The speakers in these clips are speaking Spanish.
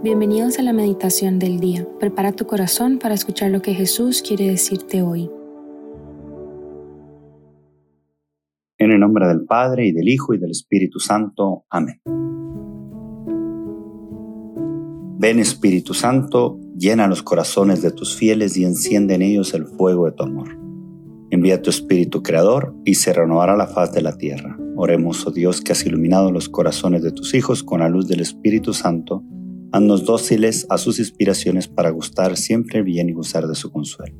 Bienvenidos a la meditación del día. Prepara tu corazón para escuchar lo que Jesús quiere decirte hoy. En el nombre del Padre y del Hijo y del Espíritu Santo. Amén. Ven Espíritu Santo, llena los corazones de tus fieles y enciende en ellos el fuego de tu amor. Envía tu Espíritu Creador y se renovará la faz de la tierra. Oremos, oh Dios, que has iluminado los corazones de tus hijos con la luz del Espíritu Santo Haznos dóciles a sus inspiraciones para gustar siempre bien y gozar de su consuelo.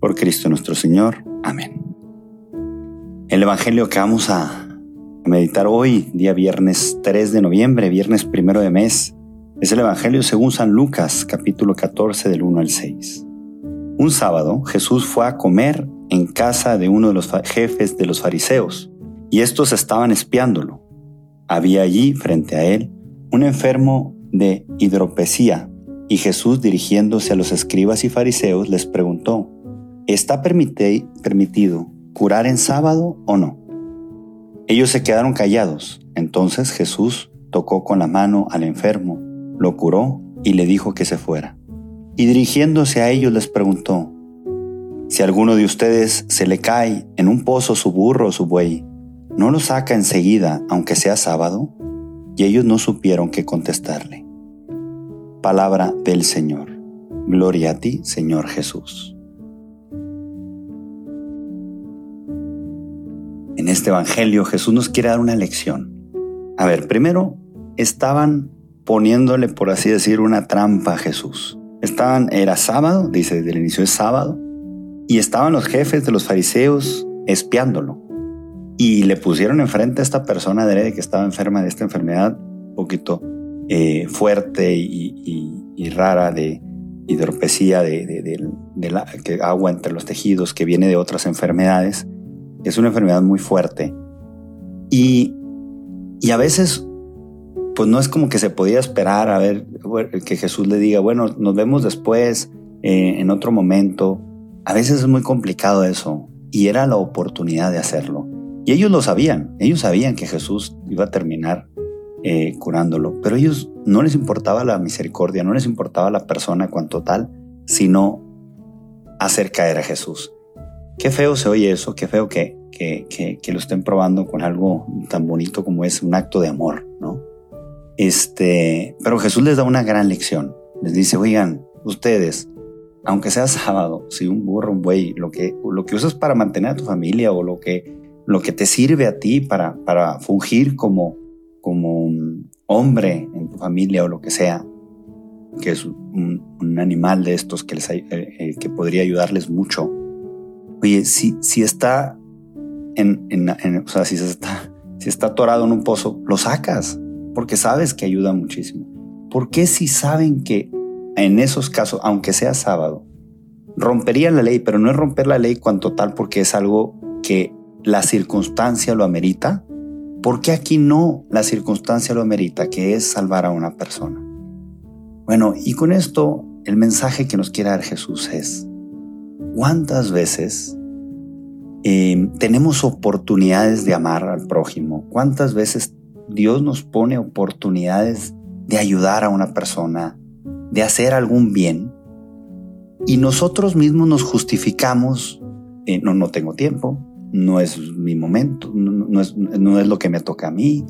Por Cristo nuestro Señor. Amén. El Evangelio que vamos a meditar hoy, día viernes 3 de noviembre, viernes primero de mes, es el Evangelio según San Lucas, capítulo 14 del 1 al 6. Un sábado Jesús fue a comer en casa de uno de los jefes de los fariseos, y estos estaban espiándolo. Había allí, frente a él, un enfermo de hidropesía, y Jesús dirigiéndose a los escribas y fariseos les preguntó, ¿está permitido curar en sábado o no? Ellos se quedaron callados. Entonces Jesús tocó con la mano al enfermo, lo curó y le dijo que se fuera. Y dirigiéndose a ellos les preguntó, si alguno de ustedes se le cae en un pozo su burro o su buey, ¿no lo saca enseguida aunque sea sábado? Y ellos no supieron qué contestarle. Palabra del Señor. Gloria a ti, Señor Jesús. En este Evangelio Jesús nos quiere dar una lección. A ver, primero estaban poniéndole, por así decir, una trampa a Jesús. Estaban, era sábado, dice desde el inicio es sábado, y estaban los jefes de los fariseos espiándolo y le pusieron enfrente a esta persona de que estaba enferma de esta enfermedad un poquito eh, fuerte y, rara de hidropesía, de, la, que agua entre los tejidos que viene de otras enfermedades. Es una enfermedad muy fuerte. Y, y a veces, pues no es como que se podía esperar a ver que Jesús le diga, bueno, nos vemos después, eh, en otro momento. A veces es muy complicado eso. Y era la oportunidad de hacerlo. Y ellos lo sabían, ellos sabían que Jesús iba a terminar eh, curándolo, pero ellos no les importaba la misericordia, no les importaba la persona cuanto tal, sino hacer caer a Jesús. Qué feo se oye eso, qué feo que, que, que, lo estén probando con algo tan bonito como es un acto de amor, ¿no? Este, pero Jesús les da una gran lección. Les dice, oigan, ustedes, aunque sea sábado, si un burro, un buey, lo que, lo que usas para mantener a tu familia o lo que lo que te sirve a ti para, para fungir como, como un hombre en tu familia o lo que sea, que es un, animal de estos que, les, eh, eh, que podría ayudarles mucho. Oye, si, si está en, en, o sea, si está, si está atorado en un pozo, lo sacas, porque sabes que ayuda muchísimo. ¿Por qué si saben que en esos casos, aunque sea sábado, romperían la ley, pero no es romper la ley cuanto tal porque es algo que la circunstancia lo amerita? ¿Por qué aquí no la circunstancia lo amerita, que es salvar a una persona? Bueno, y con esto el mensaje que nos quiere dar Jesús es, ¿cuántas veces em, tenemos oportunidades de amar al prójimo? ¿Cuántas veces Dios nos pone oportunidades de ayudar a una persona, de hacer algún bien? Y nosotros mismos nos justificamos, eh, no, no tengo tiempo, no es mi momento, no, es, lo que me toca a mí,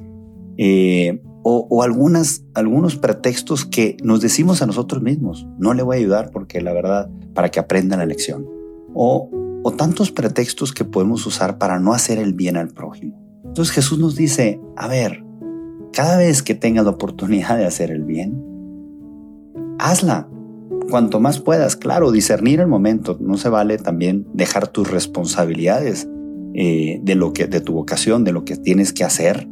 eh, o, algunas, algunos pretextos que nos decimos a nosotros mismos, no le voy a ayudar porque la verdad, para que aprenda la lección, o, o tantos pretextos que podemos usar para no hacer el bien al prójimo. Entonces Jesús nos dice, a ver, cada vez que tengas la oportunidad de hacer el bien, hazla, cuanto más puedas, claro, discernir el momento. No se vale también dejar tus responsabilidades eh, de lo que, de tu vocación, de lo que tienes que hacer,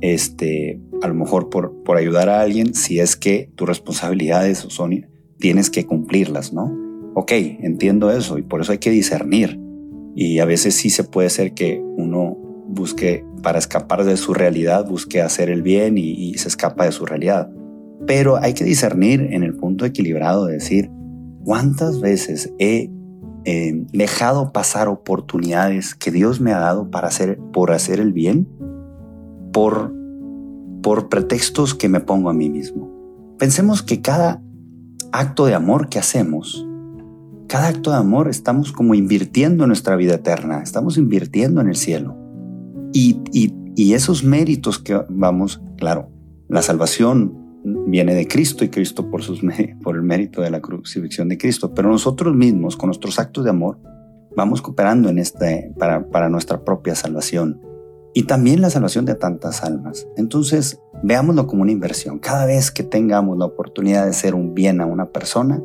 este, a lo mejor por, por ayudar a alguien, si es que tus responsabilidades son, tienes que cumplirlas, ¿no? Ok, entiendo eso y por eso hay que discernir. Y a veces sí se puede ser que uno busque, para escapar de su realidad, busque hacer el bien y, y se escapa de su realidad. Pero hay que discernir en el punto equilibrado de decir, ¿cuántas veces he eh, dejado pasar oportunidades que Dios me ha dado para hacer, por hacer el bien por, por pretextos que me pongo a mí mismo. Pensemos que cada acto de amor que hacemos, cada acto de amor estamos como invirtiendo en nuestra vida eterna, estamos invirtiendo en el cielo. Y, y esos méritos que vamos, claro, la salvación viene de Cristo y Cristo por, sus, por el mérito de la crucifixión de Cristo, pero nosotros mismos con nuestros actos de amor vamos cooperando en este, para, para nuestra propia salvación y también la salvación de tantas almas. Entonces, veámoslo como una inversión. Cada vez que tengamos la oportunidad de hacer un bien a una persona,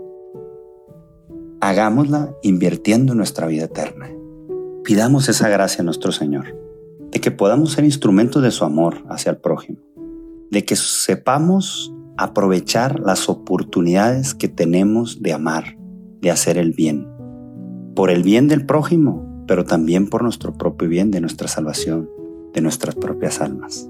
hagámosla invirtiendo en nuestra vida eterna. Pidamos esa gracia a nuestro Señor, de que podamos ser instrumentos de su amor hacia el prójimo, de que sepamos aprovechar las oportunidades que tenemos de amar, de hacer el bien, por el bien del prójimo, pero también por nuestro propio bien, de nuestra salvación, de nuestras propias almas.